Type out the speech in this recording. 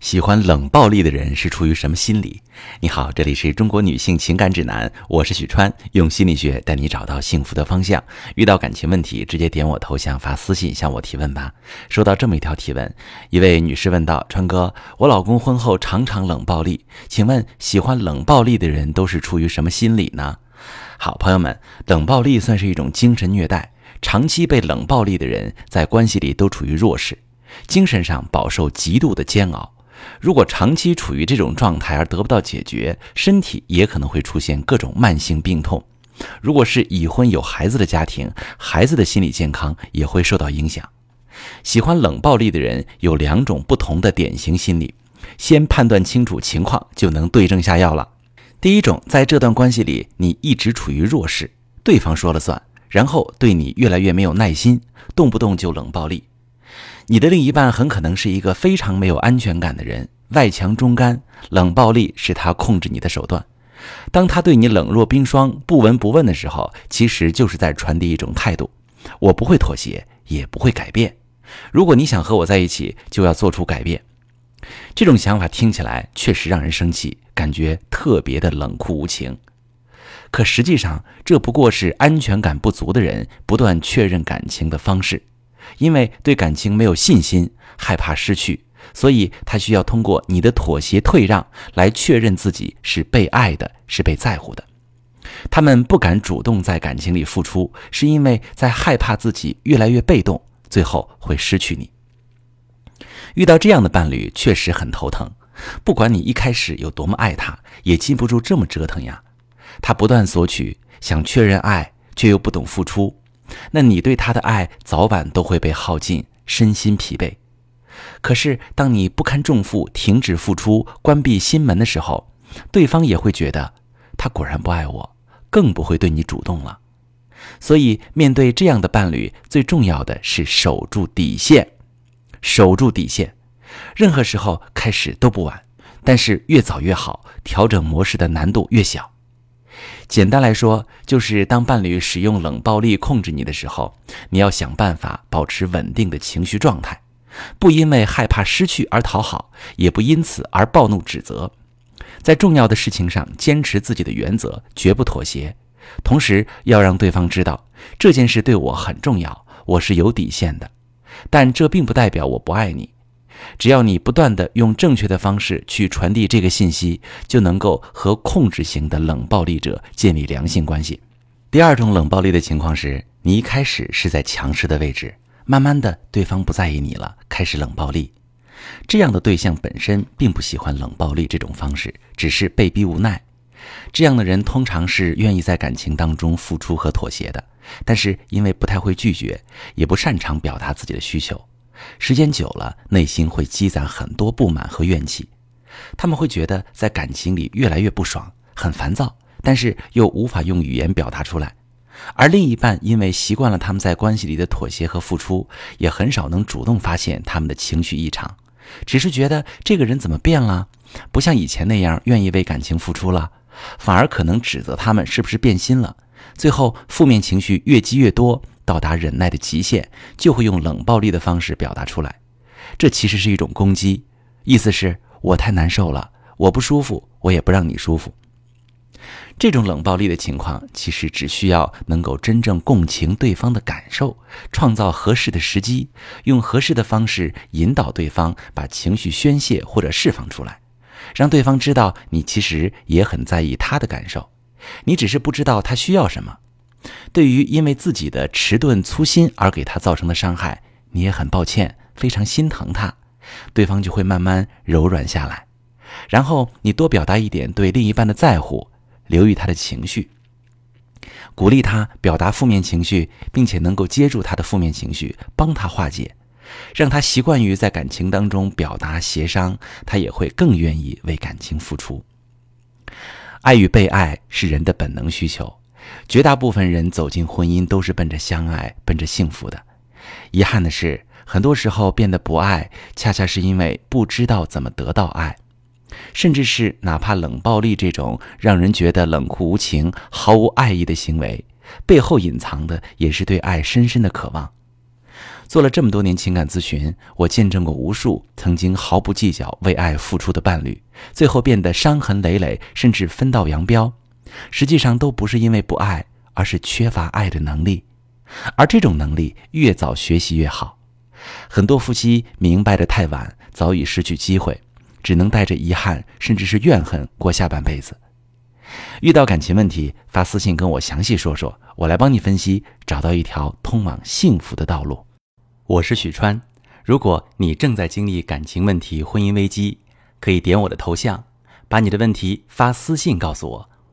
喜欢冷暴力的人是出于什么心理？你好，这里是中国女性情感指南，我是许川，用心理学带你找到幸福的方向。遇到感情问题，直接点我头像发私信向我提问吧。收到这么一条提问，一位女士问道：“川哥，我老公婚后常常冷暴力，请问喜欢冷暴力的人都是出于什么心理呢？”好，朋友们，冷暴力算是一种精神虐待，长期被冷暴力的人在关系里都处于弱势，精神上饱受极度的煎熬。如果长期处于这种状态而得不到解决，身体也可能会出现各种慢性病痛。如果是已婚有孩子的家庭，孩子的心理健康也会受到影响。喜欢冷暴力的人有两种不同的典型心理，先判断清楚情况就能对症下药了。第一种，在这段关系里，你一直处于弱势，对方说了算，然后对你越来越没有耐心，动不动就冷暴力。你的另一半很可能是一个非常没有安全感的人，外强中干，冷暴力是他控制你的手段。当他对你冷若冰霜、不闻不问的时候，其实就是在传递一种态度：我不会妥协，也不会改变。如果你想和我在一起，就要做出改变。这种想法听起来确实让人生气，感觉特别的冷酷无情。可实际上，这不过是安全感不足的人不断确认感情的方式。因为对感情没有信心，害怕失去，所以他需要通过你的妥协退让来确认自己是被爱的，是被在乎的。他们不敢主动在感情里付出，是因为在害怕自己越来越被动，最后会失去你。遇到这样的伴侣确实很头疼，不管你一开始有多么爱他，也禁不住这么折腾呀。他不断索取，想确认爱，却又不懂付出。那你对他的爱早晚都会被耗尽，身心疲惫。可是，当你不堪重负，停止付出，关闭心门的时候，对方也会觉得他果然不爱我，更不会对你主动了。所以，面对这样的伴侣，最重要的是守住底线，守住底线。任何时候开始都不晚，但是越早越好，调整模式的难度越小。简单来说，就是当伴侣使用冷暴力控制你的时候，你要想办法保持稳定的情绪状态，不因为害怕失去而讨好，也不因此而暴怒指责，在重要的事情上坚持自己的原则，绝不妥协。同时，要让对方知道这件事对我很重要，我是有底线的，但这并不代表我不爱你。只要你不断的用正确的方式去传递这个信息，就能够和控制型的冷暴力者建立良性关系。第二种冷暴力的情况是，你一开始是在强势的位置，慢慢的对方不在意你了，开始冷暴力。这样的对象本身并不喜欢冷暴力这种方式，只是被逼无奈。这样的人通常是愿意在感情当中付出和妥协的，但是因为不太会拒绝，也不擅长表达自己的需求。时间久了，内心会积攒很多不满和怨气，他们会觉得在感情里越来越不爽，很烦躁，但是又无法用语言表达出来。而另一半因为习惯了他们在关系里的妥协和付出，也很少能主动发现他们的情绪异常，只是觉得这个人怎么变了，不像以前那样愿意为感情付出了，反而可能指责他们是不是变心了。最后，负面情绪越积越多。到达忍耐的极限，就会用冷暴力的方式表达出来。这其实是一种攻击，意思是我太难受了，我不舒服，我也不让你舒服。这种冷暴力的情况，其实只需要能够真正共情对方的感受，创造合适的时机，用合适的方式引导对方把情绪宣泄或者释放出来，让对方知道你其实也很在意他的感受，你只是不知道他需要什么。对于因为自己的迟钝粗心而给他造成的伤害，你也很抱歉，非常心疼他，对方就会慢慢柔软下来。然后你多表达一点对另一半的在乎，留意他的情绪，鼓励他表达负面情绪，并且能够接住他的负面情绪，帮他化解，让他习惯于在感情当中表达协商，他也会更愿意为感情付出。爱与被爱是人的本能需求。绝大部分人走进婚姻都是奔着相爱、奔着幸福的。遗憾的是，很多时候变得不爱，恰恰是因为不知道怎么得到爱，甚至是哪怕冷暴力这种让人觉得冷酷无情、毫无爱意的行为，背后隐藏的也是对爱深深的渴望。做了这么多年情感咨询，我见证过无数曾经毫不计较为爱付出的伴侣，最后变得伤痕累累，甚至分道扬镳。实际上都不是因为不爱，而是缺乏爱的能力。而这种能力越早学习越好。很多夫妻明白的太晚，早已失去机会，只能带着遗憾甚至是怨恨过下半辈子。遇到感情问题，发私信跟我详细说说，我来帮你分析，找到一条通往幸福的道路。我是许川，如果你正在经历感情问题、婚姻危机，可以点我的头像，把你的问题发私信告诉我，